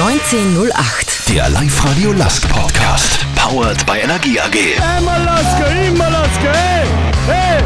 1908. Der Live-Radio Lask Podcast. Powered by Energie AG. Immer Laske, immer Laske, hey, hey.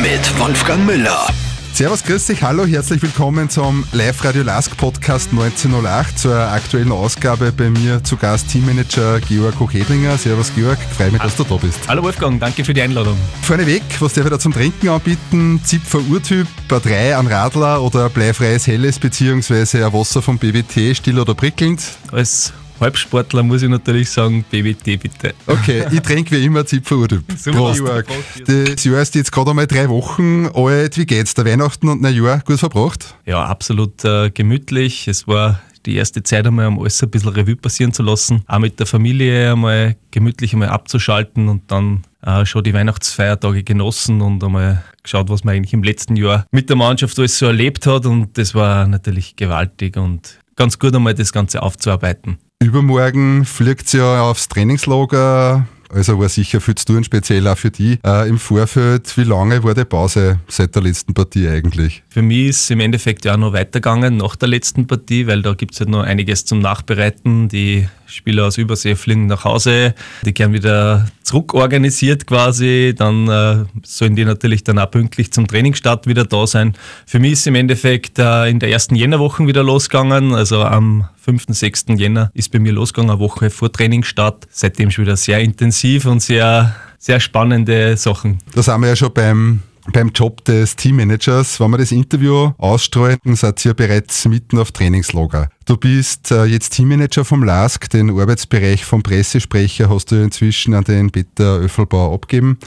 Mit Wolfgang Müller. Servus, grüß dich, hallo, herzlich willkommen zum Live-Radio Lask Podcast 1908 zur aktuellen Ausgabe. Bei mir zu Gast Teammanager Georg Hochedlinger. Servus Georg, freue mich, dass du da bist. Hallo Wolfgang, danke für die Einladung. Vorneweg, was darf ich da zum Trinken anbieten? Zipfer Urtyp, Bar 3 an Radler oder bleifreies Helles beziehungsweise ein Wasser vom BWT, still oder prickelnd? Als Halbsportler muss ich natürlich sagen, BWT bitte. Okay, ich trinke wie immer. Super. Prost. Georg. Das Jahr ist jetzt gerade einmal drei Wochen alt. Wie geht's? Der Weihnachten und Neujahr gut verbracht? Ja, absolut äh, gemütlich. Es war die erste Zeit einmal, um alles ein bisschen Revue passieren zu lassen. Auch mit der Familie einmal gemütlich einmal abzuschalten und dann äh, schon die Weihnachtsfeiertage genossen und einmal geschaut, was man eigentlich im letzten Jahr mit der Mannschaft alles so erlebt hat. Und das war natürlich gewaltig und ganz gut einmal das Ganze aufzuarbeiten. Übermorgen fliegt ja aufs Trainingslager. Also war sicher viel zu tun, speziell auch für die äh, im Vorfeld. Wie lange war die Pause seit der letzten Partie eigentlich? Für mich ist es im Endeffekt ja auch noch weitergegangen nach der letzten Partie, weil da gibt es halt noch einiges zum Nachbereiten. Die Spieler aus Übersee fliegen nach Hause, die werden wieder zurückorganisiert quasi. Dann äh, sollen die natürlich dann auch pünktlich zum Trainingsstart wieder da sein. Für mich ist im Endeffekt äh, in der ersten Jännerwoche wieder losgegangen. Also am 5., 6. Jänner ist bei mir losgegangen, eine Woche vor Trainingsstart. Seitdem schon wieder sehr intensiv und sehr, sehr spannende Sachen. Da sind wir ja schon beim, beim Job des Teammanagers. Wenn wir das Interview ausstrahlen, dann seid ihr bereits mitten auf Trainingslager. Du bist äh, jetzt Teammanager vom LASK, den Arbeitsbereich vom Pressesprecher hast du inzwischen an den Peter Öffelbauer abgeben.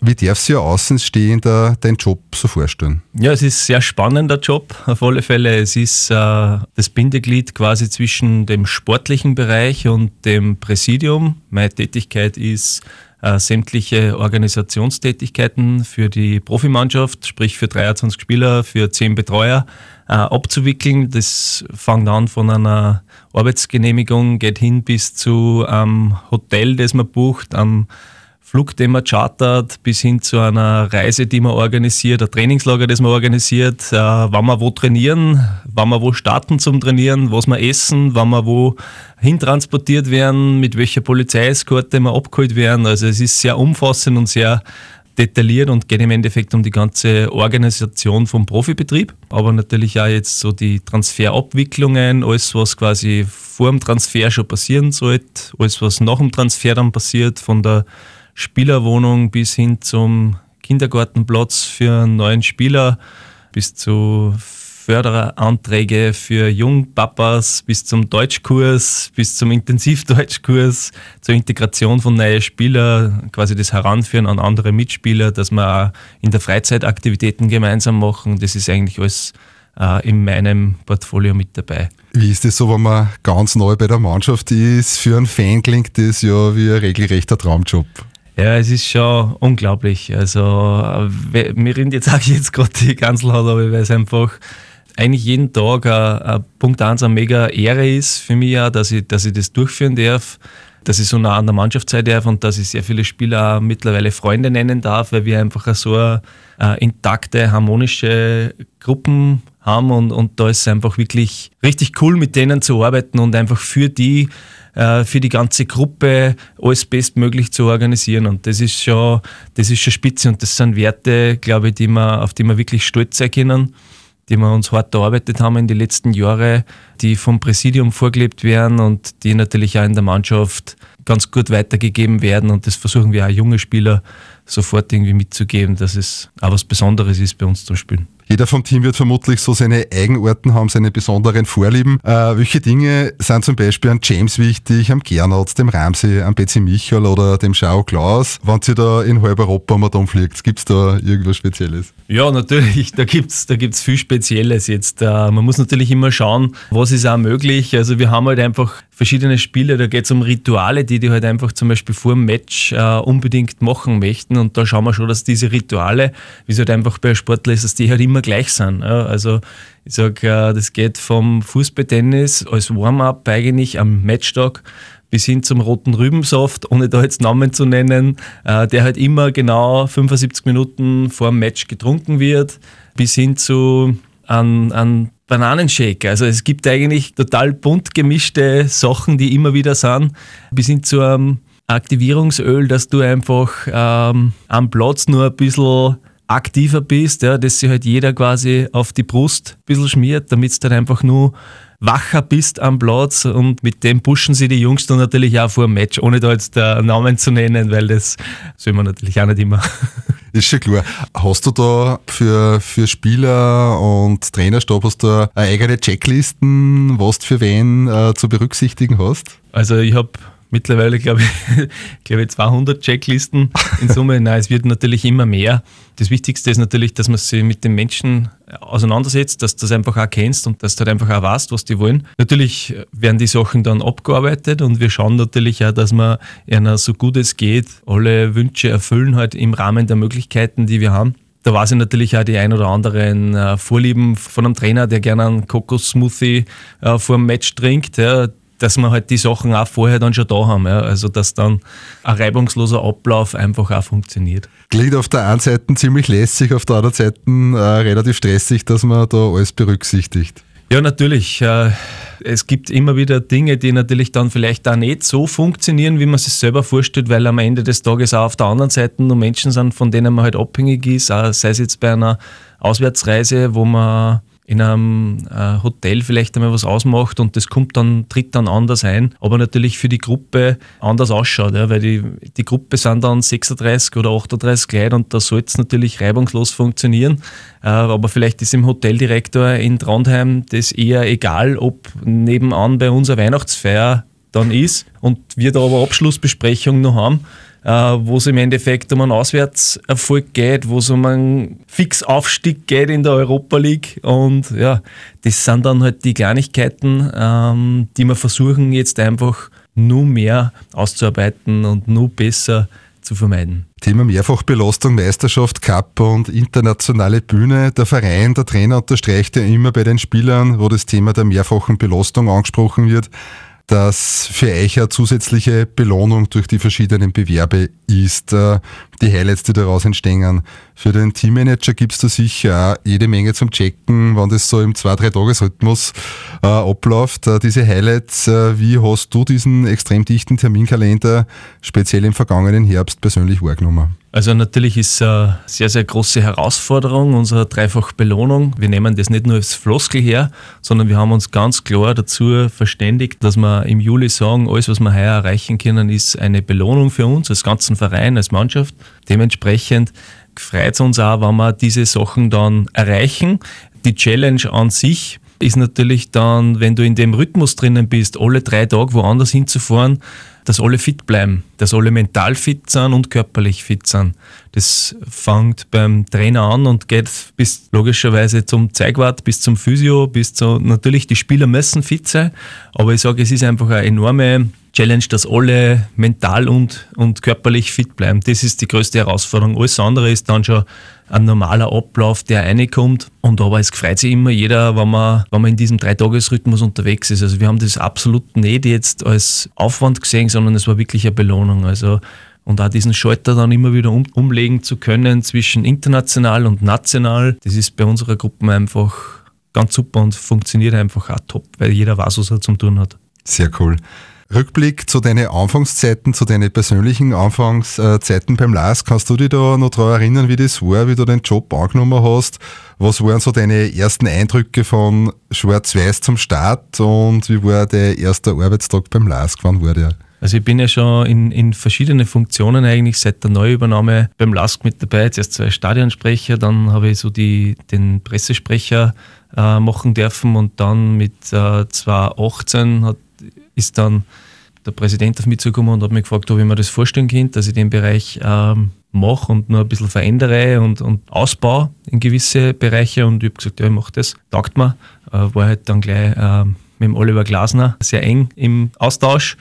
Wie darf sich ja außenstehender deinen Job so vorstellen? Ja, es ist ein sehr spannender Job, auf alle Fälle. Es ist äh, das Bindeglied quasi zwischen dem sportlichen Bereich und dem Präsidium. Meine Tätigkeit ist äh, sämtliche Organisationstätigkeiten für die Profimannschaft, sprich für 23 Spieler, für 10 Betreuer, äh, abzuwickeln. Das fängt an von einer Arbeitsgenehmigung, geht hin bis zu einem Hotel, das man bucht, am Flug, den man chartert, bis hin zu einer Reise, die man organisiert, ein Trainingslager, das man organisiert, äh, wann wir wo trainieren, wann wir wo starten zum Trainieren, was wir essen, wann wir wo hintransportiert werden, mit welcher Polizeieskorte wir abgeholt werden. Also es ist sehr umfassend und sehr detailliert und geht im Endeffekt um die ganze Organisation vom Profibetrieb, aber natürlich auch jetzt so die Transferabwicklungen, alles was quasi vor dem Transfer schon passieren sollte, alles was nach dem Transfer dann passiert, von der Spielerwohnung bis hin zum Kindergartenplatz für einen neuen Spieler, bis zu Förderanträge für Jungpapas, bis zum Deutschkurs, bis zum Intensivdeutschkurs, zur Integration von neuen Spielern, quasi das Heranführen an andere Mitspieler, dass wir auch in der Freizeit Aktivitäten gemeinsam machen. Das ist eigentlich alles äh, in meinem Portfolio mit dabei. Wie ist es so, wenn man ganz neu bei der Mannschaft ist? Für einen Fan klingt das ja wie ein regelrechter Traumjob. Ja, es ist schon unglaublich. Also, äh, mir rinnt jetzt auch jetzt gerade die Kanzelhaut, aber weil es einfach eigentlich jeden Tag ein, Punkt 1 eine mega Ehre ist für mich auch, dass ich, dass ich das durchführen darf, dass ich so nah an der Mannschaft sein darf und dass ich sehr viele Spieler auch mittlerweile Freunde nennen darf, weil wir einfach so eine, eine intakte, harmonische Gruppen haben und, und da ist es einfach wirklich richtig cool, mit denen zu arbeiten und einfach für die äh, für die ganze Gruppe alles bestmöglich zu organisieren. Und das ist schon, das ist schon spitze und das sind Werte, glaube ich, die wir, auf die wir wirklich stolz sein können, die wir uns hart erarbeitet haben in den letzten Jahren, die vom Präsidium vorgelebt werden und die natürlich auch in der Mannschaft ganz gut weitergegeben werden. Und das versuchen wir auch junge Spieler sofort irgendwie mitzugeben, dass es auch was Besonderes ist bei uns zum Spielen. Jeder vom Team wird vermutlich so seine Eigenarten haben, seine besonderen Vorlieben. Äh, welche Dinge sind zum Beispiel an James wichtig, am Gernot, dem Ramsey, am Betsy Michael oder dem Schau Klaus? Wenn sie da in halb Europa mal umfliegt, gibt es da irgendwas Spezielles? Ja, natürlich, da gibt's da gibt's viel Spezielles jetzt. Äh, man muss natürlich immer schauen, was ist auch möglich. Also wir haben halt einfach verschiedene Spiele, da geht es um Rituale, die die halt einfach zum Beispiel vor dem Match äh, unbedingt machen möchten. Und da schauen wir schon, dass diese Rituale, wie es halt einfach bei Sportler ist, dass die halt immer gleich sind. Ja? Also ich sage, äh, das geht vom Fußballtennis als Warm-up eigentlich am Matchtag bis hin zum roten Rübensaft, ohne da jetzt Namen zu nennen, äh, der halt immer genau 75 Minuten vor dem Match getrunken wird, bis hin zu einen, einen Bananenshake. Also es gibt eigentlich total bunt gemischte Sachen, die immer wieder sind, bis hin zu einem Aktivierungsöl, dass du einfach ähm, am Platz nur ein bisschen aktiver bist, ja, dass sich halt jeder quasi auf die Brust ein bisschen schmiert, damit es dann einfach nur wacher bist am Platz und mit dem pushen sie die Jungs dann natürlich auch vor dem Match, ohne da jetzt der Namen zu nennen, weil das soll man natürlich auch nicht immer. Ist schon klar. Hast du da für, für Spieler und Trainerstab hast du eigene Checklisten, was du für wen äh, zu berücksichtigen hast? Also ich habe mittlerweile, glaube ich, glaube ich, 200 Checklisten in Summe. Nein, es wird natürlich immer mehr. Das Wichtigste ist natürlich, dass man sich mit den Menschen auseinandersetzt, dass du das einfach auch kennst und dass du halt einfach auch weißt, was die wollen. Natürlich werden die Sachen dann abgearbeitet und wir schauen natürlich auch, dass wir einer so gut es geht alle Wünsche erfüllen halt im Rahmen der Möglichkeiten, die wir haben. Da weiß ich natürlich auch die ein oder anderen äh, Vorlieben von einem Trainer, der gerne einen Kokos-Smoothie äh, vor dem Match trinkt. Ja, dass wir halt die Sachen auch vorher dann schon da haben. Ja. Also dass dann ein reibungsloser Ablauf einfach auch funktioniert. Klingt auf der einen Seite ziemlich lässig, auf der anderen Seite äh, relativ stressig, dass man da alles berücksichtigt. Ja, natürlich. Äh, es gibt immer wieder Dinge, die natürlich dann vielleicht auch nicht so funktionieren, wie man sich selber vorstellt, weil am Ende des Tages auch auf der anderen Seite nur Menschen sind, von denen man halt abhängig ist, sei es jetzt bei einer Auswärtsreise, wo man in einem äh, Hotel vielleicht einmal was ausmacht und das kommt dann, tritt dann anders ein, aber natürlich für die Gruppe anders ausschaut, ja, weil die, die Gruppe sind dann 36 oder 38 Leute und da soll es natürlich reibungslos funktionieren. Äh, aber vielleicht ist im Hoteldirektor in Trondheim das eher egal, ob nebenan bei unserer Weihnachtsfeier dann ist und wir da aber Abschlussbesprechung noch haben wo es im Endeffekt um einen Auswärtserfolg geht, wo es um einen Fixaufstieg geht in der Europa League. Und ja, das sind dann halt die Kleinigkeiten, ähm, die wir versuchen jetzt einfach nur mehr auszuarbeiten und nur besser zu vermeiden. Thema Mehrfachbelastung, Meisterschaft, Cup und internationale Bühne. Der Verein, der Trainer unterstreicht ja immer bei den Spielern, wo das Thema der mehrfachen Belastung angesprochen wird, dass für euch eine zusätzliche Belohnung durch die verschiedenen Bewerbe ist, äh, die Highlights, die daraus entstehen. Für den Teammanager gibt es da sicher auch jede Menge zum Checken, wann das so im 2-3-Tages-Rhythmus äh, abläuft. Äh, diese Highlights, äh, wie hast du diesen extrem dichten Terminkalender speziell im vergangenen Herbst persönlich wahrgenommen? Also natürlich ist es eine sehr, sehr große Herausforderung, unsere Dreifach-Belohnung. Wir nehmen das nicht nur als Floskel her, sondern wir haben uns ganz klar dazu verständigt, dass wir im Juli sagen, alles, was wir heuer erreichen können, ist eine Belohnung für uns als ganzen Verein, als Mannschaft. Dementsprechend freut es uns auch, wenn wir diese Sachen dann erreichen. Die Challenge an sich ist natürlich dann, wenn du in dem Rhythmus drinnen bist, alle drei Tage woanders hinzufahren, dass alle fit bleiben, dass alle mental fit sind und körperlich fit sind. Das fängt beim Trainer an und geht bis logischerweise zum Zeigwart, bis zum Physio, bis zu, natürlich die Spieler müssen fit sein, aber ich sage, es ist einfach eine enorme Challenge, dass alle mental und, und körperlich fit bleiben. Das ist die größte Herausforderung. Alles andere ist dann schon ein normaler Ablauf, der reinkommt. Und aber es freut sich immer jeder, wenn man, wenn man in diesem Dreitagesrhythmus unterwegs ist. Also wir haben das absolut nicht jetzt als Aufwand gesehen, sondern es war wirklich eine Belohnung. Also und auch diesen Schalter dann immer wieder um, umlegen zu können zwischen international und national, das ist bei unserer Gruppe einfach ganz super und funktioniert einfach auch top, weil jeder weiß, was er zum tun hat. Sehr cool. Rückblick zu deinen Anfangszeiten, zu deinen persönlichen Anfangszeiten beim LAS. Kannst du dich da noch daran erinnern, wie das war, wie du den Job angenommen hast? Was waren so deine ersten Eindrücke von Schwarz-Weiß zum Start und wie war der erste Arbeitstag beim LAS? Wann war der? Also ich bin ja schon in, in verschiedene Funktionen eigentlich seit der Neuübernahme beim LASK mit dabei. Zuerst zwei Stadionsprecher, dann habe ich so die, den Pressesprecher äh, machen dürfen und dann mit äh, 2018 hat ist dann der Präsident auf mich zugekommen und hat mich gefragt, ob ich mir das vorstellen könnte, dass ich den Bereich ähm, mache und nur ein bisschen verändere und, und ausbaue in gewisse Bereiche. Und ich habe gesagt, ja, ich mache das, taugt mir. Äh, war halt dann gleich äh, mit dem Oliver Glasner sehr eng im Austausch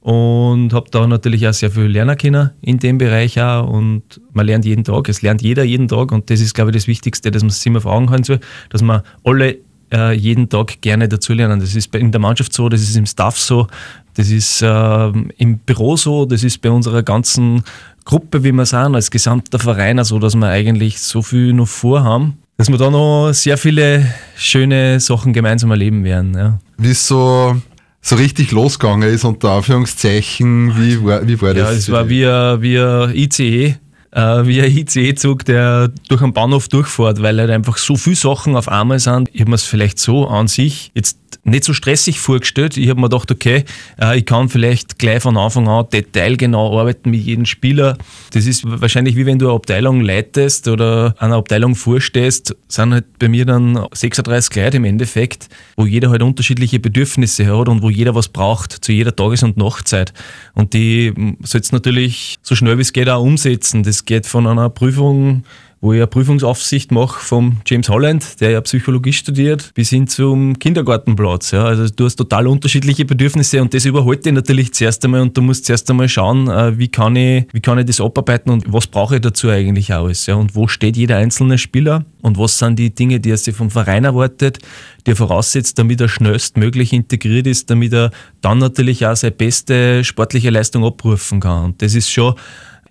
und habe da natürlich auch sehr viel lernen können in dem Bereich auch und man lernt jeden Tag, es lernt jeder jeden Tag und das ist glaube ich das Wichtigste, dass man sich immer vor Augen halten soll, dass man alle äh, jeden Tag gerne dazulernen. Das ist in der Mannschaft so, das ist im Staff so, das ist äh, im Büro so, das ist bei unserer ganzen Gruppe, wie wir sind, als gesamter Verein so, dass wir eigentlich so viel noch vorhaben, dass wir da noch sehr viele schöne Sachen gemeinsam erleben werden. Ja. Wie es so, so richtig losgegangen ist, unter Anführungszeichen, wie war, wie war das? Ja, es war wie wie ICE, äh, wie ein ICE-Zug, der durch einen Bahnhof durchfährt, weil halt einfach so viele Sachen auf einmal sind. Ich habe es vielleicht so an sich jetzt nicht so stressig vorgestellt. Ich habe mir gedacht, okay, äh, ich kann vielleicht gleich von Anfang an detailgenau arbeiten mit jedem Spieler. Das ist wahrscheinlich wie wenn du eine Abteilung leitest oder einer Abteilung vorstehst, sind halt bei mir dann 36 Leute im Endeffekt, wo jeder halt unterschiedliche Bedürfnisse hat und wo jeder was braucht zu jeder Tages- und Nachtzeit. Und die sollst natürlich so schnell wie es geht auch umsetzen. Das geht von einer Prüfung wo ich eine Prüfungsaufsicht mache vom James Holland, der ja Psychologie studiert, bis hin zum Kindergartenplatz. Ja. Also du hast total unterschiedliche Bedürfnisse und das überholt dich natürlich zuerst einmal und du musst zuerst einmal schauen, äh, wie kann ich, wie kann ich das abarbeiten und was brauche ich dazu eigentlich alles. Ja. Und wo steht jeder einzelne Spieler und was sind die Dinge, die er sich vom Verein erwartet, die er voraussetzt, damit er schnellstmöglich integriert ist, damit er dann natürlich auch seine beste sportliche Leistung abrufen kann. Und das ist schon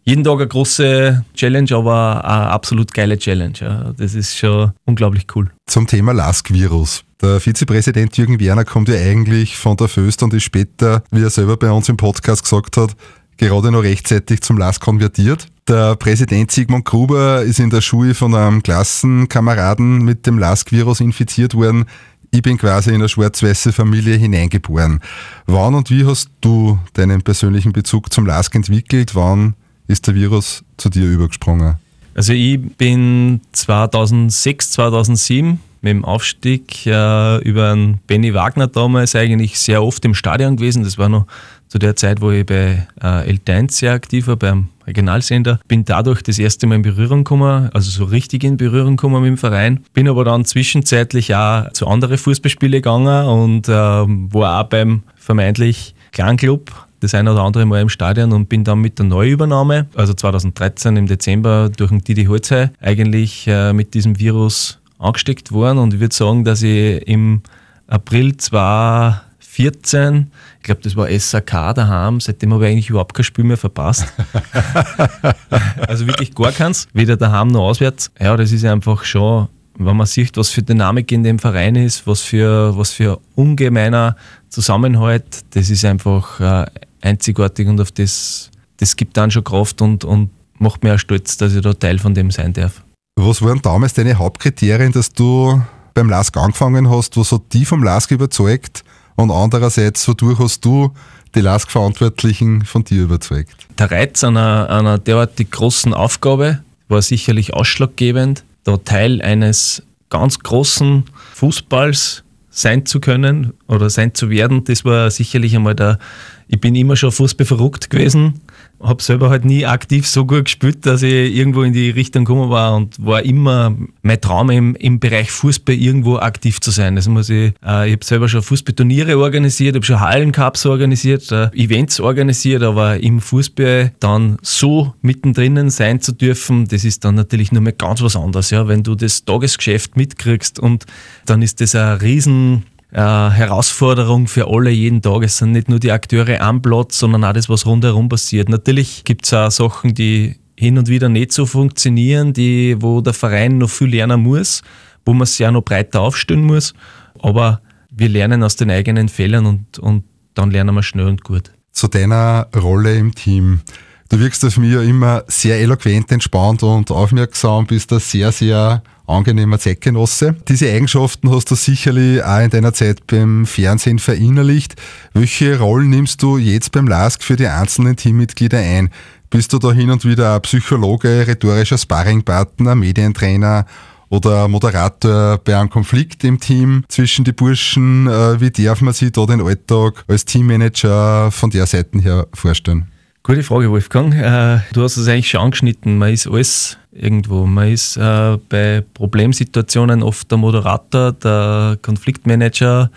jeden Tag eine große Challenge, aber eine absolut geile Challenge. Das ist schon unglaublich cool. Zum Thema Lask-Virus. Der Vizepräsident Jürgen Werner kommt ja eigentlich von der Föst und ist später, wie er selber bei uns im Podcast gesagt hat, gerade noch rechtzeitig zum LASK konvertiert. Der Präsident Sigmund Gruber ist in der Schule von einem Klassenkameraden mit dem LASK-Virus infiziert worden. Ich bin quasi in eine schwarz-weiße Familie hineingeboren. Wann und wie hast du deinen persönlichen Bezug zum LASK entwickelt? Wann ist der Virus zu dir übergesprungen? Also ich bin 2006, 2007 mit dem Aufstieg äh, über einen Benny Wagner damals eigentlich sehr oft im Stadion gewesen. Das war noch zu der Zeit, wo ich bei äh, L1 sehr aktiv war, beim Regionalsender. Bin dadurch das erste Mal in Berührung gekommen, also so richtig in Berührung gekommen mit dem Verein. Bin aber dann zwischenzeitlich auch zu anderen Fußballspielen gegangen und äh, war auch beim vermeintlich Clanclub das eine oder andere Mal im Stadion und bin dann mit der Neuübernahme, also 2013 im Dezember durch den Didi Holzhey, eigentlich äh, mit diesem Virus angesteckt worden. Und ich würde sagen, dass ich im April 2014, ich glaube, das war SAK daheim, seitdem habe ich eigentlich überhaupt kein Spiel mehr verpasst. also wirklich gar keins, weder daheim noch auswärts. Ja, das ist einfach schon wenn man sieht, was für Dynamik in dem Verein ist, was für, was für ungemeiner Zusammenhalt, das ist einfach äh, einzigartig und auf das, das gibt dann schon Kraft und, und macht mir auch stolz, dass ich da Teil von dem sein darf. Was waren damals deine Hauptkriterien, dass du beim LASK angefangen hast, was hat die vom LASK überzeugt und andererseits, wodurch hast du die LASK-Verantwortlichen von dir überzeugt? Der Reiz einer, einer derartig großen Aufgabe war sicherlich ausschlaggebend, da Teil eines ganz großen Fußballs sein zu können oder sein zu werden, das war sicherlich einmal der, ich bin immer schon Fußball verrückt gewesen habe selber halt nie aktiv so gut gespielt, dass ich irgendwo in die Richtung gekommen war und war immer mein Traum im, im Bereich Fußball irgendwo aktiv zu sein. Das muss ich, äh, ich habe selber schon Fußballturniere organisiert, habe schon Hallencups organisiert, äh, Events organisiert, aber im Fußball dann so mittendrin sein zu dürfen, das ist dann natürlich nur mal ganz was anderes, ja, wenn du das Tagesgeschäft mitkriegst und dann ist das ein riesen äh, Herausforderung für alle jeden Tag. Es sind nicht nur die Akteure am Platz, sondern auch das, was rundherum passiert. Natürlich gibt es auch Sachen, die hin und wieder nicht so funktionieren, die, wo der Verein noch viel lernen muss, wo man sich auch noch breiter aufstellen muss. Aber wir lernen aus den eigenen Fehlern und, und dann lernen wir schnell und gut. Zu deiner Rolle im Team. Du wirkst auf mich ja immer sehr eloquent, entspannt und aufmerksam, bist da sehr, sehr angenehmer Zeitgenosse. Diese Eigenschaften hast du sicherlich auch in deiner Zeit beim Fernsehen verinnerlicht. Welche Rollen nimmst du jetzt beim LASK für die einzelnen Teammitglieder ein? Bist du da hin und wieder ein Psychologe, rhetorischer Sparringpartner, Medientrainer oder Moderator bei einem Konflikt im Team zwischen die Burschen? Äh, wie darf man sich da den Alltag als Teammanager von der Seite her vorstellen? Gute Frage, Wolfgang. Äh, du hast es eigentlich schon angeschnitten. Man ist alles irgendwo. Man ist äh, bei Problemsituationen oft der Moderator, der Konfliktmanager,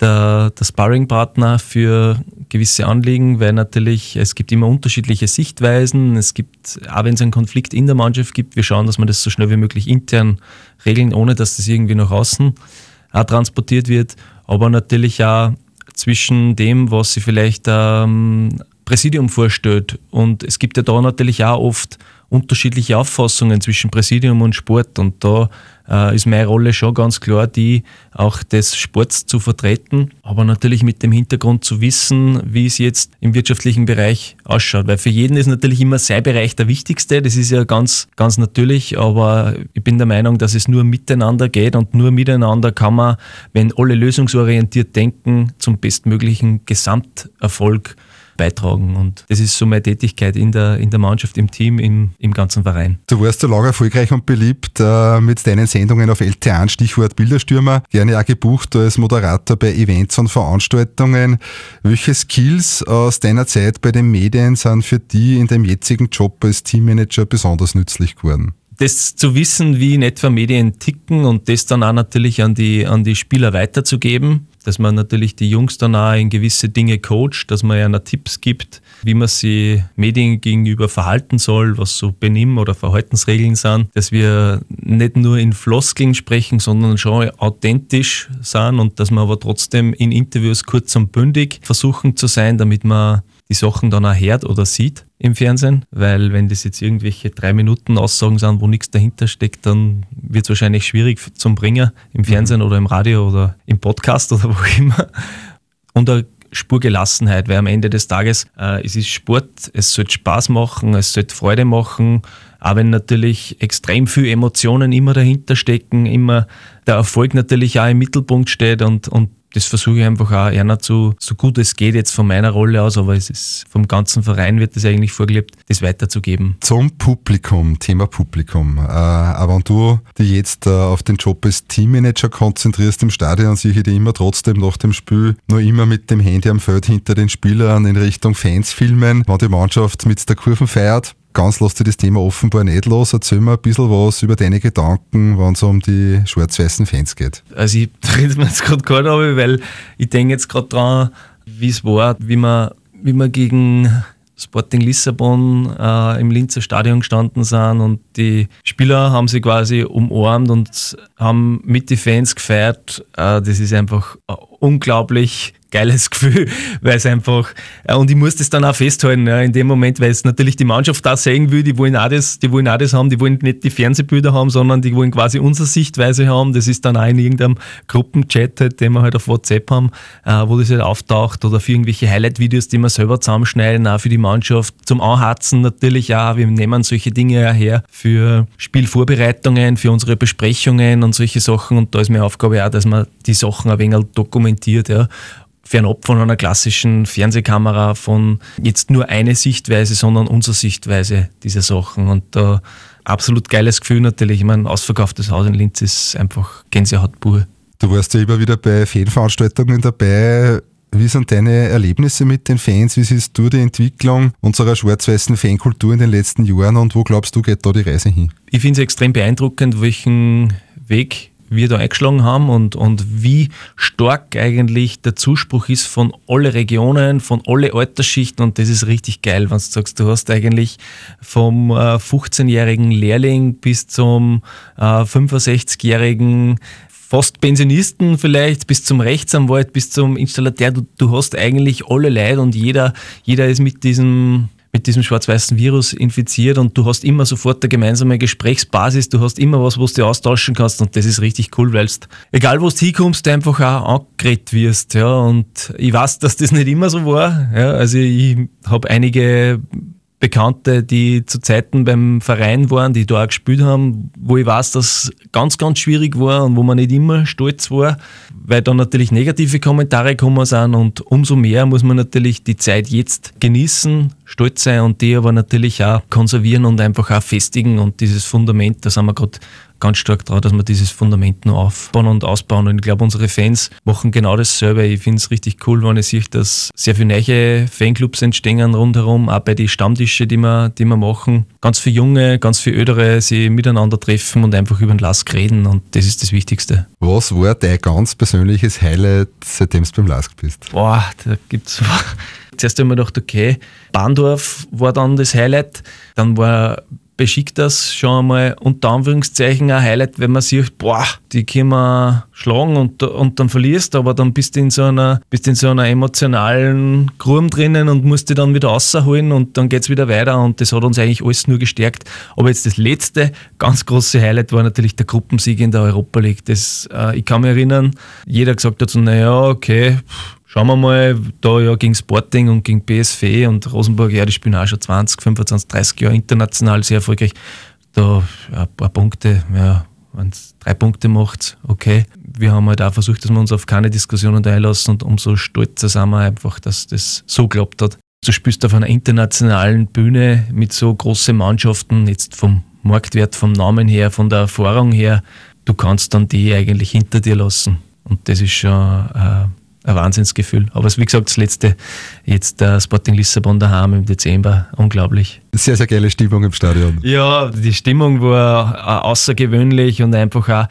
der, der Sparringpartner für gewisse Anliegen, weil natürlich es gibt immer unterschiedliche Sichtweisen. Es gibt, auch wenn es einen Konflikt in der Mannschaft gibt, wir schauen, dass wir das so schnell wie möglich intern regeln, ohne dass das irgendwie nach außen auch transportiert wird. Aber natürlich auch zwischen dem, was sie vielleicht ähm, Präsidium vorstellt. Und es gibt ja da natürlich auch oft unterschiedliche Auffassungen zwischen Präsidium und Sport. Und da äh, ist meine Rolle schon ganz klar die, auch des Sports zu vertreten, aber natürlich mit dem Hintergrund zu wissen, wie es jetzt im wirtschaftlichen Bereich ausschaut, weil für jeden ist natürlich immer sein Bereich der wichtigste, das ist ja ganz, ganz natürlich, aber ich bin der Meinung, dass es nur miteinander geht. Und nur miteinander kann man, wenn alle lösungsorientiert denken, zum bestmöglichen Gesamterfolg beitragen. Und das ist so meine Tätigkeit in der, in der Mannschaft, im Team, im, im ganzen Verein. Du warst so lange erfolgreich und beliebt äh, mit deinen Sendungen auf LT1, Stichwort Bilderstürmer, gerne auch gebucht als Moderator bei Events und Veranstaltungen. Welche Skills aus deiner Zeit bei den Medien sind für dich in deinem jetzigen Job als Teammanager besonders nützlich geworden? Das zu wissen, wie in etwa Medien ticken und das dann auch natürlich an die, an die Spieler weiterzugeben, dass man natürlich die Jungs dann auch in gewisse Dinge coacht, dass man ja Tipps gibt, wie man sie Medien gegenüber verhalten soll, was so Benimm- oder Verhaltensregeln sind, dass wir nicht nur in Floskeln sprechen, sondern schon authentisch sind und dass wir aber trotzdem in Interviews kurz und bündig versuchen zu sein, damit man die Sachen dann auch hört oder sieht im Fernsehen, weil wenn das jetzt irgendwelche drei Minuten Aussagen sind, wo nichts dahinter steckt, dann wird es wahrscheinlich schwierig zum Bringen im Fernsehen mhm. oder im Radio oder im Podcast oder wo immer. Und eine Spurgelassenheit, weil am Ende des Tages äh, es ist Sport, es sollte Spaß machen, es sollte Freude machen, auch wenn natürlich extrem viele Emotionen immer dahinter stecken, immer der Erfolg natürlich auch im Mittelpunkt steht und, und das versuche ich einfach auch einer zu, so gut es geht jetzt von meiner Rolle aus, aber es ist vom ganzen Verein wird das eigentlich vorgelebt, das weiterzugeben. Zum Publikum, Thema Publikum. Äh, aber wenn du dich jetzt äh, auf den Job als Teammanager konzentrierst im Stadion, sehe ich dich immer trotzdem nach dem Spiel nur immer mit dem Handy am Feld hinter den Spielern in Richtung Fans filmen, wenn die Mannschaft mit der Kurven feiert ganz lässt dich das Thema offenbar nicht los. Erzähl mir ein bisschen was über deine Gedanken, wenn es um die schwarz-weißen Fans geht. Also ich rede mir jetzt gerade gar nicht, weil ich denke jetzt gerade dran, wie es war, wie wir, wie wir gegen Sporting Lissabon äh, im Linzer Stadion gestanden sind und die Spieler haben sie quasi umarmt und haben mit den Fans gefeiert. Äh, das ist einfach unglaublich geiles Gefühl, weil es einfach, äh, und ich muss das dann auch festhalten, ja, in dem Moment, weil es natürlich die Mannschaft da sehen will, die wollen auch das, die wollen auch das haben, die wollen nicht die Fernsehbilder haben, sondern die wollen quasi unsere Sichtweise haben. Das ist dann auch in irgendeinem Gruppenchat, halt, den wir halt auf WhatsApp haben, äh, wo das halt auftaucht oder für irgendwelche Highlight-Videos, die wir selber zusammenschneiden, auch für die Mannschaft zum Anhatzen natürlich auch. Wir nehmen solche Dinge ja her für Spielvorbereitungen, für unsere Besprechungen und solche Sachen und da ist meine Aufgabe auch, dass man die Sachen ein wenig dokumentiert, ja fernab von einer klassischen Fernsehkamera, von jetzt nur eine Sichtweise, sondern unsere Sichtweise dieser Sachen. Und da absolut geiles Gefühl natürlich. Ich meine, ausverkauftes Haus in Linz ist einfach Gänsehaut pur. Du warst ja immer wieder bei Fanveranstaltungen dabei. Wie sind deine Erlebnisse mit den Fans? Wie siehst du die Entwicklung unserer schwarz-weißen Fankultur in den letzten Jahren und wo glaubst du, geht da die Reise hin? Ich finde es extrem beeindruckend, welchen Weg wir da eingeschlagen haben und, und wie stark eigentlich der Zuspruch ist von alle Regionen, von alle Altersschichten und das ist richtig geil, wenn du sagst, du hast eigentlich vom äh, 15-jährigen Lehrling bis zum äh, 65-jährigen fast Pensionisten vielleicht, bis zum Rechtsanwalt, bis zum Installateur, du, du hast eigentlich alle Leute und jeder, jeder ist mit diesem mit diesem schwarz-weißen Virus infiziert und du hast immer sofort eine gemeinsame Gesprächsbasis, du hast immer was, wo du austauschen kannst und das ist richtig cool, weil egal wo du hinkommst, du einfach auch angeredet wirst. Ja, und ich weiß, dass das nicht immer so war. Ja, also ich habe einige Bekannte, die zu Zeiten beim Verein waren, die da auch gespielt haben, wo ich weiß, dass ganz, ganz schwierig war und wo man nicht immer stolz war, weil da natürlich negative Kommentare gekommen sind und umso mehr muss man natürlich die Zeit jetzt genießen, stolz sein und die aber natürlich auch konservieren und einfach auch festigen und dieses Fundament, da sind wir gerade ganz stark dran, dass wir dieses Fundament noch aufbauen und ausbauen. Und ich glaube, unsere Fans machen genau dasselbe. Ich finde es richtig cool, wenn ich sehe, dass sehr viele neue Fanclubs entstehen rundherum, auch bei den Stammtischen, die wir, die wir machen. Ganz viele Junge, ganz viele Ältere, sie miteinander treffen und einfach über den Lask reden und das ist das Wichtigste. Was war dein ganz persönliches Highlight, seitdem du beim Lask bist? Boah, da gibt es Zuerst haben wir gedacht, okay, Bahndorf war dann das Highlight. Dann war beschickt das schon einmal unter Anführungszeichen ein Highlight, wenn man sieht, boah, die können wir schlagen und, und dann verlierst, aber dann bist du in so einer, bist in so einer emotionalen Grube drinnen und musst dich dann wieder rausholen und dann geht es wieder weiter und das hat uns eigentlich alles nur gestärkt. Aber jetzt das letzte ganz große Highlight war natürlich der Gruppensieg in der Europa League. Das, äh, ich kann mich erinnern, jeder gesagt hat so, naja, okay, Schauen wir mal, da ja gegen Sporting und gegen BSV und Rosenburg, ja, die spielen auch schon 20, 25, 30 Jahre international sehr erfolgreich. Da ja, ein paar Punkte, ja, wenn es drei Punkte macht, okay. Wir haben halt auch versucht, dass wir uns auf keine Diskussionen einlassen und umso stolzer sind wir einfach, dass das so geklappt hat. Du spielst auf einer internationalen Bühne mit so großen Mannschaften, jetzt vom Marktwert, vom Namen her, von der Erfahrung her, du kannst dann die eigentlich hinter dir lassen. Und das ist schon äh, ein Wahnsinnsgefühl. Aber wie gesagt, das letzte, jetzt der Sporting Lissabon daheim im Dezember, unglaublich. Sehr, sehr geile Stimmung im Stadion. Ja, die Stimmung war außergewöhnlich und einfach auch,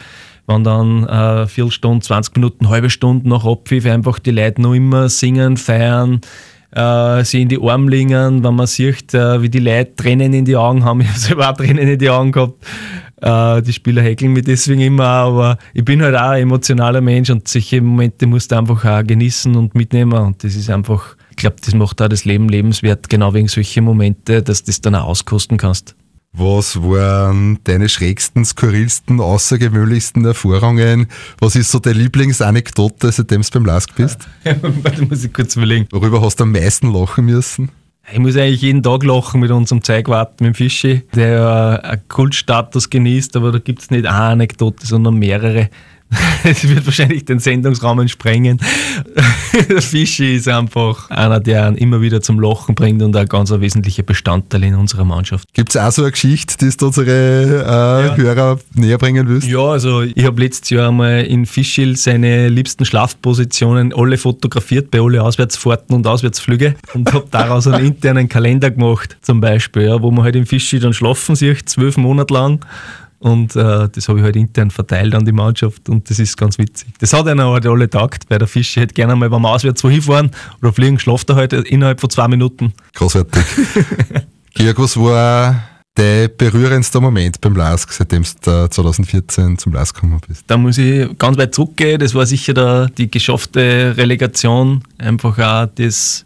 wenn dann äh, Viertelstunde, 20 Minuten, halbe Stunde nach Abpfiff einfach die Leute noch immer singen, feiern, äh, sie in die Arme liegen, wenn man sieht, äh, wie die Leute Tränen in die Augen haben. Ich habe selber auch Tränen in die Augen gehabt. Äh, die Spieler häkeln mich deswegen immer, aber ich bin halt auch ein emotionaler Mensch und solche Momente musst du einfach auch genießen und mitnehmen und das ist einfach, ich glaube, das macht auch das Leben lebenswert, genau wegen solchen Momente, dass du das dann auch auskosten kannst. Was waren deine schrägsten, skurrilsten, außergewöhnlichsten Erfahrungen? Was ist so deine Lieblingsanekdote, seitdem du beim LASK bist? Warte, muss ich kurz überlegen. Worüber hast du am meisten lachen müssen? Ich muss eigentlich jeden Tag lachen mit unserem Zeugwart, mit dem Fischi, der ja einen Kultstatus genießt, aber da gibt es nicht eine Anekdote, sondern mehrere. Es wird wahrscheinlich den Sendungsrahmen sprengen. Der Fischi ist einfach einer, der einen immer wieder zum Lachen bringt und ein ganz wesentlicher Bestandteil in unserer Mannschaft. Gibt es auch so eine Geschichte, die du unsere äh, ja. Hörer näher bringen willst? Ja, also ich habe letztes Jahr einmal in Fischil seine liebsten Schlafpositionen alle fotografiert bei alle Auswärtsfahrten und Auswärtsflüge und habe daraus einen internen Kalender gemacht, zum Beispiel, ja, wo man halt im Fischil dann schlafen sieht, zwölf Monate lang und äh, das habe ich halt intern verteilt an die Mannschaft und das ist ganz witzig. Das hat einer halt alle tagt, weil der Fische hätte gerne mal beim Auswärts wohin fahren oder fliegen, schlaft er halt innerhalb von zwei Minuten. Großartig. Georg, was war der berührendste Moment beim LASK, seitdem du 2014 zum LASK gekommen bist? Da muss ich ganz weit zurückgehen. Das war sicher der, die geschaffte Relegation. Einfach auch das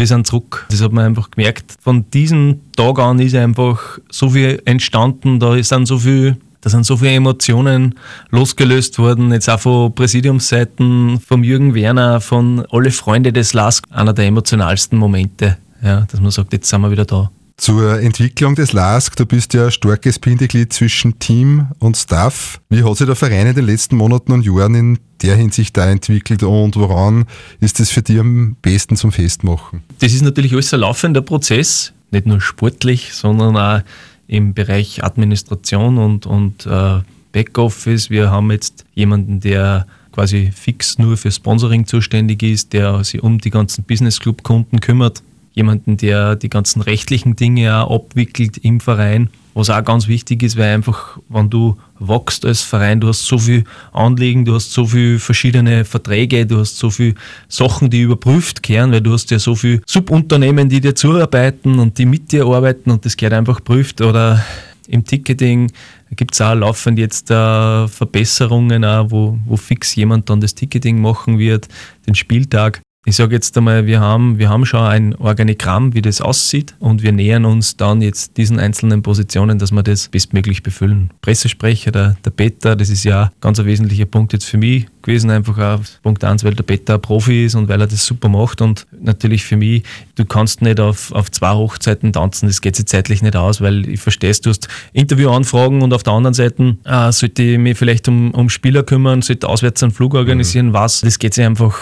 wir sind zurück. Das hat man einfach gemerkt. Von diesem Tag an ist einfach so viel entstanden, da sind so viel da sind so viele Emotionen losgelöst worden, jetzt auch von Präsidiumsseiten, vom Jürgen Werner, von alle Freunde des LASK. Einer der emotionalsten Momente, ja, dass man sagt, jetzt sind wir wieder da. Zur Entwicklung des LASK, du bist ja ein starkes Bindeglied zwischen Team und Staff. Wie hat sich der Verein in den letzten Monaten und Jahren in der Hinsicht da entwickelt und woran ist es für dich am besten zum Festmachen? Das ist natürlich alles ein laufender Prozess, nicht nur sportlich, sondern auch im Bereich Administration und, und äh, Backoffice. Wir haben jetzt jemanden, der quasi fix nur für Sponsoring zuständig ist, der sich um die ganzen Business Club Kunden kümmert jemanden, der die ganzen rechtlichen Dinge auch abwickelt im Verein, was auch ganz wichtig ist, weil einfach, wenn du wächst als Verein, du hast so viel Anliegen, du hast so viele verschiedene Verträge, du hast so viele Sachen, die überprüft kehren, weil du hast ja so viele Subunternehmen, die dir zuarbeiten und die mit dir arbeiten und das gehört einfach prüft oder im Ticketing gibt es auch laufend jetzt äh, Verbesserungen, auch, wo, wo fix jemand dann das Ticketing machen wird, den Spieltag ich sage jetzt einmal, wir haben, wir haben schon ein Organigramm, wie das aussieht und wir nähern uns dann jetzt diesen einzelnen Positionen, dass wir das bestmöglich befüllen. Pressesprecher, der, der Peter, das ist ja ganz ein wesentlicher Punkt jetzt für mich gewesen, einfach auf Punkt 1, weil der ein Profi ist und weil er das super macht und natürlich für mich, du kannst nicht auf, auf zwei Hochzeiten tanzen, das geht sich zeitlich nicht aus, weil ich verstehe, du hast Interviewanfragen und auf der anderen Seite äh, sollte ich mich vielleicht um, um Spieler kümmern, sollte auswärts einen Flug organisieren, mhm. was, das geht sich einfach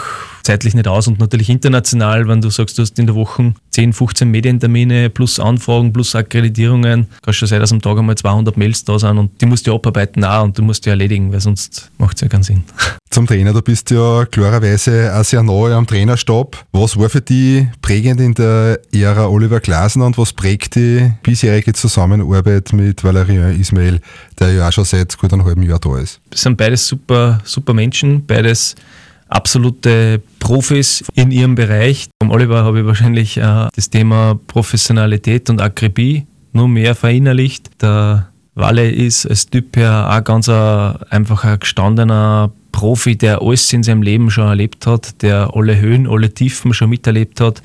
zeitlich nicht aus und natürlich international, wenn du sagst, du hast in der Woche 10, 15 Medientermine plus Anfragen plus Akkreditierungen, kann schon sein, dass am Tag einmal 200 Mails da sind und die musst du abarbeiten auch und du musst die erledigen, weil sonst macht es ja keinen Sinn. Zum Trainer, du bist ja klarerweise auch sehr neu am Trainerstab. Was war für dich prägend in der Ära Oliver Glasner und was prägt die bisherige Zusammenarbeit mit Valerian Ismail, der ja auch schon seit gut einem halben Jahr da ist? Das sind beides super, super Menschen, beides absolute Profis in ihrem Bereich. Vom Oliver habe ich wahrscheinlich äh, das Thema Professionalität und Akribie nur mehr verinnerlicht. Der Walle ist als Typ her auch ganz ein, einfach ein gestandener Profi, der alles in seinem Leben schon erlebt hat, der alle Höhen, alle Tiefen schon miterlebt hat,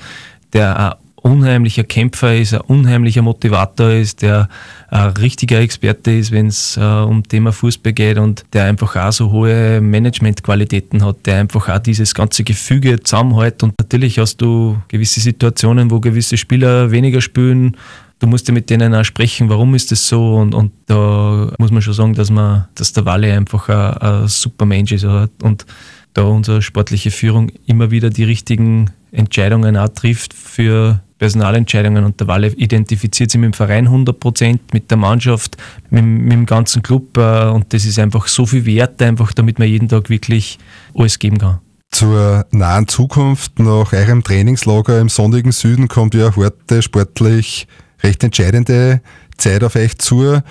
der ein unheimlicher Kämpfer ist, ein unheimlicher Motivator ist, der ein richtiger Experte ist, wenn es äh, um Thema Fußball geht und der einfach auch so hohe Managementqualitäten hat, der einfach auch dieses ganze Gefüge zusammenhält. Und natürlich hast du gewisse Situationen, wo gewisse Spieler weniger spielen. Du musst ja mit denen auch sprechen, warum ist das so? Und, und da muss man schon sagen, dass, man, dass der Walle einfach ein, ein super Mensch ist und da unsere sportliche Führung immer wieder die richtigen Entscheidungen auch trifft für Personalentscheidungen und der Walle identifiziert sich mit dem Verein 100 Prozent, mit der Mannschaft, mit, mit, dem ganzen Club äh, und das ist einfach so viel wert, einfach damit man jeden Tag wirklich alles geben kann. Zur nahen Zukunft nach eurem Trainingslager im sonnigen Süden kommt ja heute sportlich recht entscheidende Zeit auf euch zu.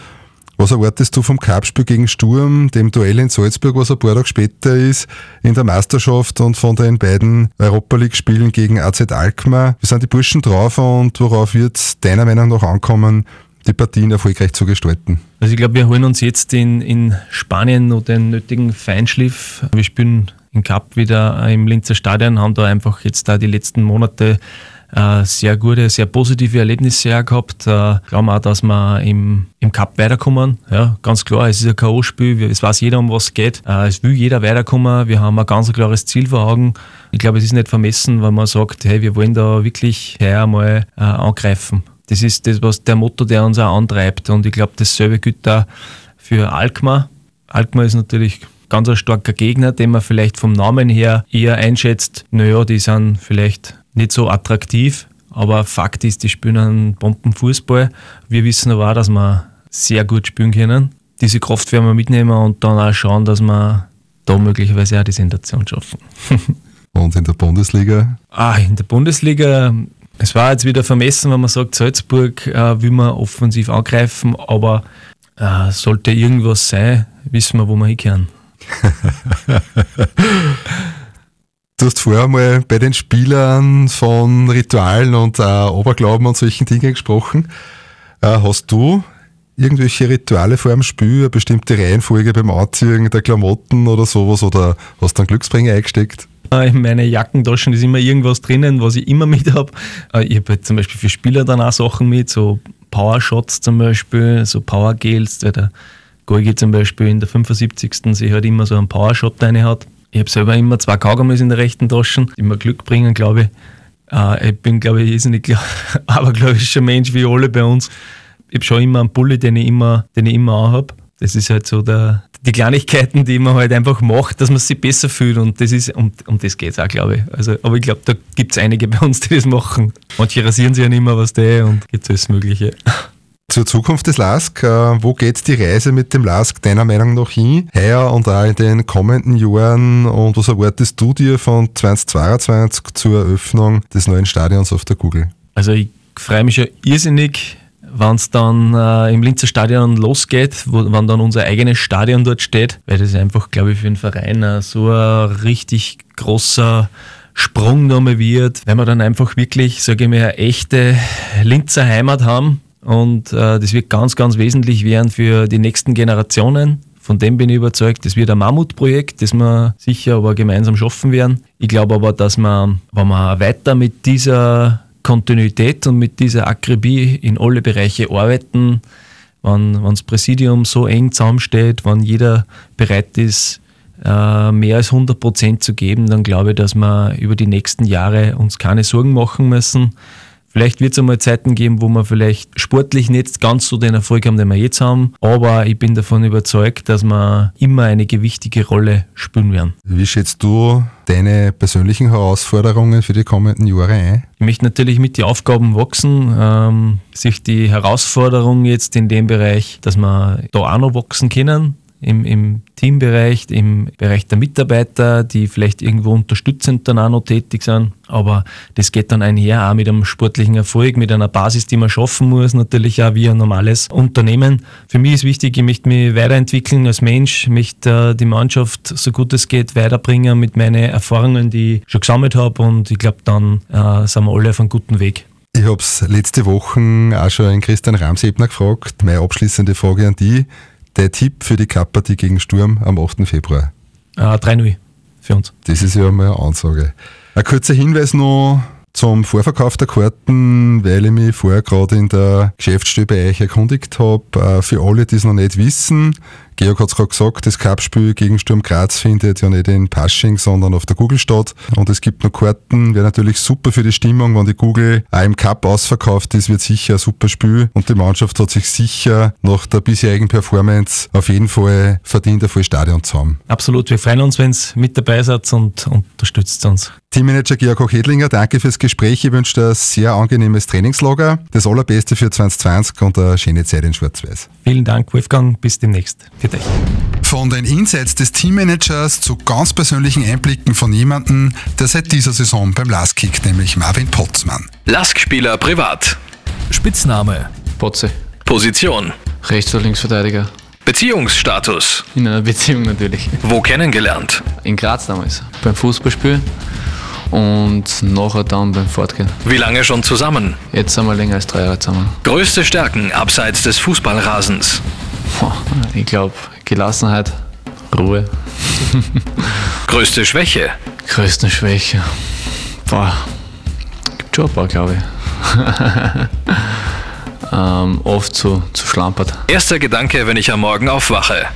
Was erwartest du vom Cup-Spiel gegen Sturm, dem Duell in Salzburg, was ein paar Tage später ist, in der Meisterschaft und von den beiden Europa League-Spielen gegen AZ Alkmaar? Wie sind die Burschen drauf und worauf wird es deiner Meinung nach ankommen, die Partien erfolgreich zu gestalten? Also ich glaube, wir holen uns jetzt in, in Spanien noch den nötigen Feinschliff. Wir spielen im Cup wieder im Linzer Stadion, haben da einfach jetzt da die letzten Monate äh, sehr gute, sehr positive Erlebnisse auch gehabt. Äh, glauben auch, dass wir im, im Cup weiterkommen. Ja, ganz klar, es ist ein K.O.-Spiel, es weiß jeder, um was es geht. Äh, es will jeder weiterkommen. Wir haben ein ganz klares Ziel vor Augen. Ich glaube, es ist nicht vermessen, wenn man sagt, hey, wir wollen da wirklich her einmal äh, angreifen. Das ist das, was der Motto, der uns auch antreibt. Und ich glaube, dasselbe gilt da für Alkmaar. Alkmaar ist natürlich ganz ein starker Gegner, den man vielleicht vom Namen her eher einschätzt, naja, die sind vielleicht nicht so attraktiv, aber Fakt ist, die spielen einen Bombenfußball. Wir wissen aber auch, dass wir sehr gut spielen können. Diese Kraft werden wir mitnehmen und dann auch schauen, dass wir da möglicherweise auch die Sensation schaffen. und in der Bundesliga? Ah, in der Bundesliga, es war jetzt wieder vermessen, wenn man sagt, Salzburg äh, will man offensiv angreifen, aber äh, sollte irgendwas sein, wissen wir, wo wir hinkehren. Du hast vorher mal bei den Spielern von Ritualen und äh, Oberglauben und solchen Dingen gesprochen. Äh, hast du irgendwelche Rituale vor dem Spiel, eine bestimmte Reihenfolge beim Anziehen der Klamotten oder sowas oder hast du einen Glücksbringer eingesteckt? Äh, in meine Jackentaschen ist immer irgendwas drinnen, was ich immer mit habe. Äh, ich habe halt zum Beispiel für Spieler dann auch Sachen mit, so Power-Shots zum Beispiel, so Power-Gels, der Golgi zum Beispiel in der 75. sich halt immer so einen Power-Shot rein hat. Ich habe selber immer zwei Kaugummis in der rechten Tasche, die mir Glück bringen, glaube ich. Äh, ich bin, glaube ich, irrsinnig abergläubischer Mensch wie alle bei uns. Ich habe schon immer einen Pulli, den ich immer, den ich immer anhabe. Das ist halt so der, die Kleinigkeiten, die man halt einfach macht, dass man sich besser fühlt. Und das ist, um, um das geht es auch, glaube ich. Also, aber ich glaube, da gibt es einige bei uns, die das machen. Manche rasieren sich ja nicht mehr was der und gibt alles Mögliche zur Zukunft des LASK. Äh, wo geht die Reise mit dem LASK deiner Meinung nach hin? Heuer und auch in den kommenden Jahren. Und was erwartest du dir von 2022 zur Eröffnung des neuen Stadions auf der Google? Also ich freue mich schon irrsinnig, wenn es dann äh, im Linzer Stadion losgeht, wo, wenn dann unser eigenes Stadion dort steht, weil das einfach, glaube ich, für den Verein äh, so ein richtig großer Sprung nochmal wird, wenn wir dann einfach wirklich, sage ich mal, eine echte Linzer Heimat haben, und äh, das wird ganz, ganz wesentlich werden für die nächsten Generationen. Von dem bin ich überzeugt. Das wird ein Mammutprojekt, das wir sicher aber gemeinsam schaffen werden. Ich glaube aber, dass wir, wenn wir weiter mit dieser Kontinuität und mit dieser Akribie in alle Bereiche arbeiten, wenn, wenn das Präsidium so eng zusammensteht, wenn jeder bereit ist, äh, mehr als 100 Prozent zu geben, dann glaube ich, dass wir über die nächsten Jahre uns keine Sorgen machen müssen. Vielleicht wird es einmal Zeiten geben, wo wir vielleicht sportlich nicht ganz so den Erfolg haben, den wir jetzt haben. Aber ich bin davon überzeugt, dass wir immer eine gewichtige Rolle spielen werden. Wie schätzt du deine persönlichen Herausforderungen für die kommenden Jahre ein? Ich möchte natürlich mit den Aufgaben wachsen, ähm, sich die Herausforderung jetzt in dem Bereich, dass wir da auch noch wachsen können, im, im Teambereich, im Bereich der Mitarbeiter, die vielleicht irgendwo unterstützend dann auch noch tätig sind. Aber das geht dann einher auch mit einem sportlichen Erfolg, mit einer Basis, die man schaffen muss, natürlich auch wie ein normales Unternehmen. Für mich ist wichtig, ich möchte mich weiterentwickeln als Mensch, möchte äh, die Mannschaft so gut es geht weiterbringen mit meinen Erfahrungen, die ich schon gesammelt habe und ich glaube, dann äh, sind wir alle auf einem guten Weg. Ich habe es letzte Woche auch schon in Christian Ramsebner gefragt. Meine abschließende Frage an die. Der Tipp für die Kappartie gegen Sturm am 8. Februar. Äh, 3-0 für uns. Das ist ja mal eine Ansage. Ein kurzer Hinweis noch zum Vorverkauf der Karten, weil ich mich vorher gerade in der Geschäftsstelle bei euch erkundigt habe. Äh, für alle, die es noch nicht wissen, Georg hat es gerade gesagt, das Cup-Spiel gegen Sturm Graz findet ja nicht in Pasching, sondern auf der Google statt. Und es gibt noch Karten, wäre natürlich super für die Stimmung, wenn die Google auch im Cup ausverkauft ist, wird sicher ein super Spiel. Und die Mannschaft hat sich sicher nach der bisherigen Performance auf jeden Fall verdient, ein volles Stadion zu haben. Absolut, wir freuen uns, wenn es mit dabei seid und unterstützt uns. Teammanager Georg Hochedlinger, danke fürs Gespräch. Ich wünsche dir ein sehr angenehmes Trainingslager, das allerbeste für 2020 und eine schöne Zeit in Schwarz-Weiß. Vielen Dank, Wolfgang. Bis demnächst. Für dich. Von den Insights des Teammanagers zu ganz persönlichen Einblicken von jemandem, der seit dieser Saison beim Last kickt, nämlich Marvin Potzmann. Lask-Spieler privat. Spitzname. Potze. Position. Rechts- oder Linksverteidiger. Beziehungsstatus. In einer Beziehung natürlich. Wo kennengelernt. In Graz damals. Beim Fußballspiel und nachher dann beim Fortgehen. Wie lange schon zusammen. Jetzt sind wir länger als drei Jahre zusammen. Größte Stärken abseits des Fußballrasens. Ich glaube, Gelassenheit, Ruhe. Größte Schwäche. Größte Schwäche. Boah, gibt schon ein paar, glaube ich. ähm, oft zu, zu schlampert. Erster Gedanke, wenn ich am Morgen aufwache.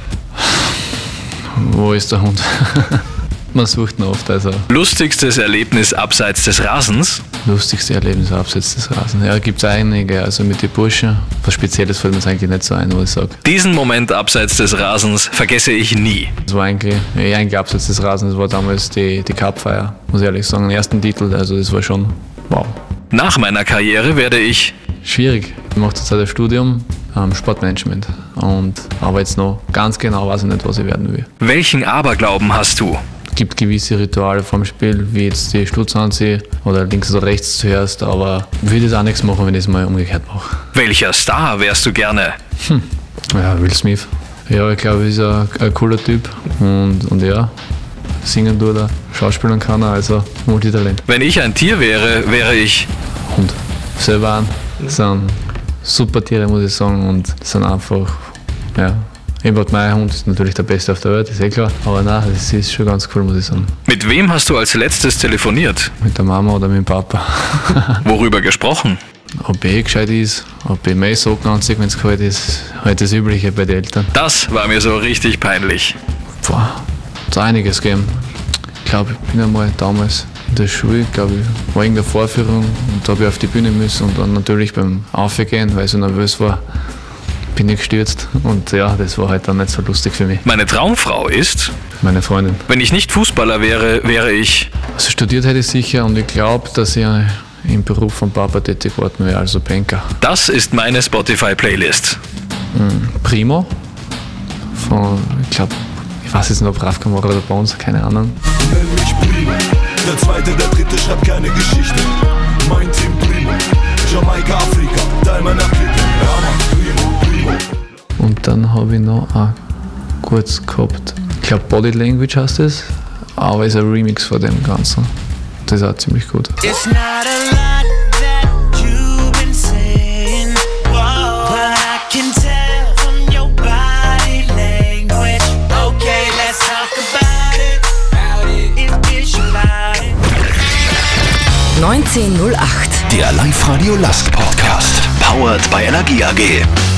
Wo ist der Hund? Man sucht ihn oft, also Lustigstes Erlebnis abseits des Rasens. lustigste Erlebnis abseits des Rasen. Ja, gibt es einige, also mit den Burschen. Was Spezielles fällt mir jetzt eigentlich nicht so ein, wo ich sage. Diesen Moment abseits des Rasens vergesse ich nie. Das war eigentlich, eh eigentlich abseits des Rasens, das war damals die, die Cup-Feier, muss ich ehrlich sagen, den ersten Titel, also das war schon wow. Nach meiner Karriere werde ich Schwierig. Ich mache zurzeit ein Studium ähm, Sportmanagement und aber jetzt noch ganz genau weiß ich nicht, was ich werden will. Welchen Aberglauben hast du? Es gibt gewisse Rituale vom Spiel, wie jetzt die Stutz anziehen oder links oder rechts zuerst, aber ich würde jetzt auch nichts machen, wenn ich es mal umgekehrt mache. Welcher Star wärst du gerne? Ja, Will Smith. Ja, ich glaube, er ist ein, ein cooler Typ und, und ja, singen tut er, schauspielern kann er, also Multitalent. Wenn ich ein Tier wäre, wäre ich Hund. Selber an. Das sind super Tiere, muss ich sagen, und sind einfach, ja. Ebert mein Hund ist natürlich der Beste auf der Welt, ist eh klar. Aber nein, das ist schon ganz cool, muss ich sagen. Mit wem hast du als letztes telefoniert? Mit der Mama oder mit dem Papa. Worüber gesprochen? ob eh gescheit ist, ob ich mehr Socken anziehe, wenn es kalt ist, halt das Übliche bei den Eltern. Das war mir so richtig peinlich. Boah, hat einiges gegeben. Ich glaube, ich bin einmal damals in der Schule, glaube ich, war irgendeine Vorführung und da habe ich auf die Bühne müssen und dann natürlich beim Aufgehen, weil ich so nervös war, bin ich gestürzt und ja, das war halt dann nicht so lustig für mich. Meine Traumfrau ist, Meine Freundin. wenn ich nicht Fußballer wäre, wäre ich Also studiert hätte ich sicher und ich glaube, dass ich im Beruf von Papa tätig geworden wäre, also Banker. Das ist meine Spotify-Playlist. Primo von, ich glaube, ich weiß jetzt nicht, ob Raf Kamora oder Bones, keine Ahnung. Primo. Der zweite, der dritte schreibt keine Geschichte. Mein Team Primo. Jamaika, Afrika, Teil meiner Und dann habe ich noch auch kurz gehabt, ich glaube Body Language heißt es, aber ist ein Remix von dem Ganzen. Das ist auch ziemlich gut. It's not a lot that you've been saying, whoa, but I can tell from your body language. Okay, let's talk about it. If it's your body. 1908. Der Live-Radio Last Podcast. Powered by Energie AG.